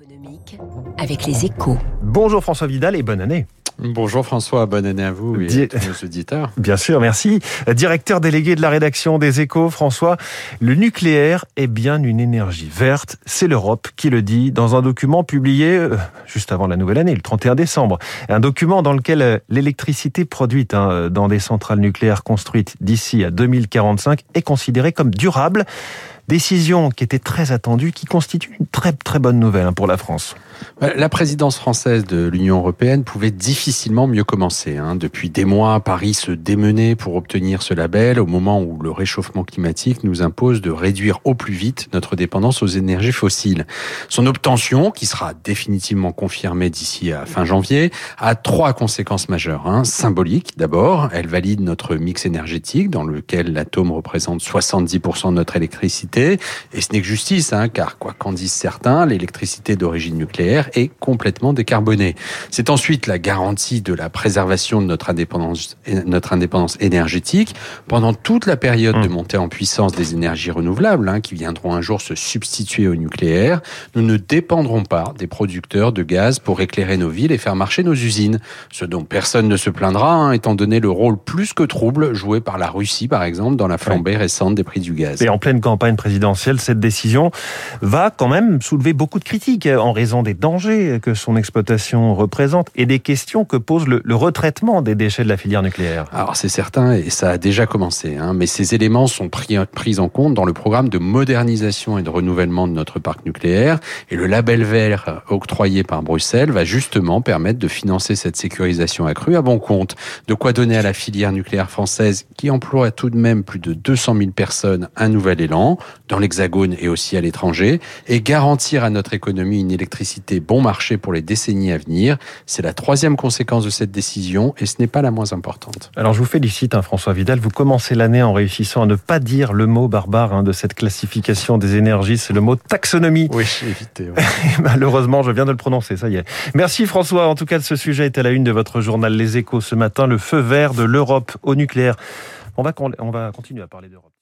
économique avec les échos. Bonjour François Vidal et bonne année. Bonjour François, bonne année à vous et Di- à tous nos auditeurs. Bien sûr, merci. Directeur délégué de la rédaction des échos, François, le nucléaire est bien une énergie verte. C'est l'Europe qui le dit dans un document publié euh, juste avant la nouvelle année, le 31 décembre. Un document dans lequel euh, l'électricité produite hein, dans des centrales nucléaires construites d'ici à 2045 est considérée comme durable. Décision qui était très attendue, qui constitue une très très bonne nouvelle hein, pour la France. La présidence française de l'Union européenne pouvait difficilement mieux commencer. hein. Depuis des mois, Paris se démenait pour obtenir ce label au moment où le réchauffement climatique nous impose de réduire au plus vite notre dépendance aux énergies fossiles. Son obtention, qui sera définitivement confirmée d'ici à fin janvier, a trois conséquences majeures. hein. Symbolique, d'abord, elle valide notre mix énergétique dans lequel l'atome représente 70% de notre électricité. Et ce n'est que justice, hein, car quoi qu'en disent certains, l'électricité d'origine nucléaire est complètement décarbonée. C'est ensuite la garantie de la préservation de notre indépendance, notre indépendance énergétique pendant toute la période Mmh. de montée en puissance des énergies renouvelables, hein, qui viendront un jour se substituer au nucléaire. Nous ne dépendrons pas des producteurs de gaz pour éclairer nos villes et faire marcher nos usines. Ce dont personne ne se plaindra, hein, étant donné le rôle plus que trouble joué par la Russie, par exemple, dans la flambée récente des prix du gaz. Et en pleine campagne présidentielle, cette décision va quand même soulever beaucoup de critiques euh, en raison des dangers que son exploitation représente et des questions que pose le, retraitement des déchets de la filière nucléaire. Alors c'est certain et ça a déjà commencé, hein, mais ces éléments sont pris, pris en compte dans le programme de modernisation et de renouvellement de notre parc nucléaire et le label vert octroyé par Bruxelles va justement permettre de financer cette sécurisation accrue à bon compte. De quoi donner à la filière nucléaire française qui emploie tout de même plus de 200 000 personnes un nouvel élan dans l'Hexagone et aussi à l'étranger et garantir à notre économie une électricité bon marché pour les décennies à venir. C'est la troisième conséquence de cette décision et ce n'est pas la moins importante. Alors je vous félicite, hein, François Vidal. Vous commencez l'année en réussissant à ne pas dire le mot barbare hein, de cette classification des énergies. C'est le mot taxonomie. Oui, évitez. Et Malheureusement, je viens de le prononcer, ça y est. Merci François. En tout cas, ce sujet est à la une de votre journal Les Échos ce matin. Le feu vert de l'Europe au nucléaire. On va, on va continuer à parler d'Europe.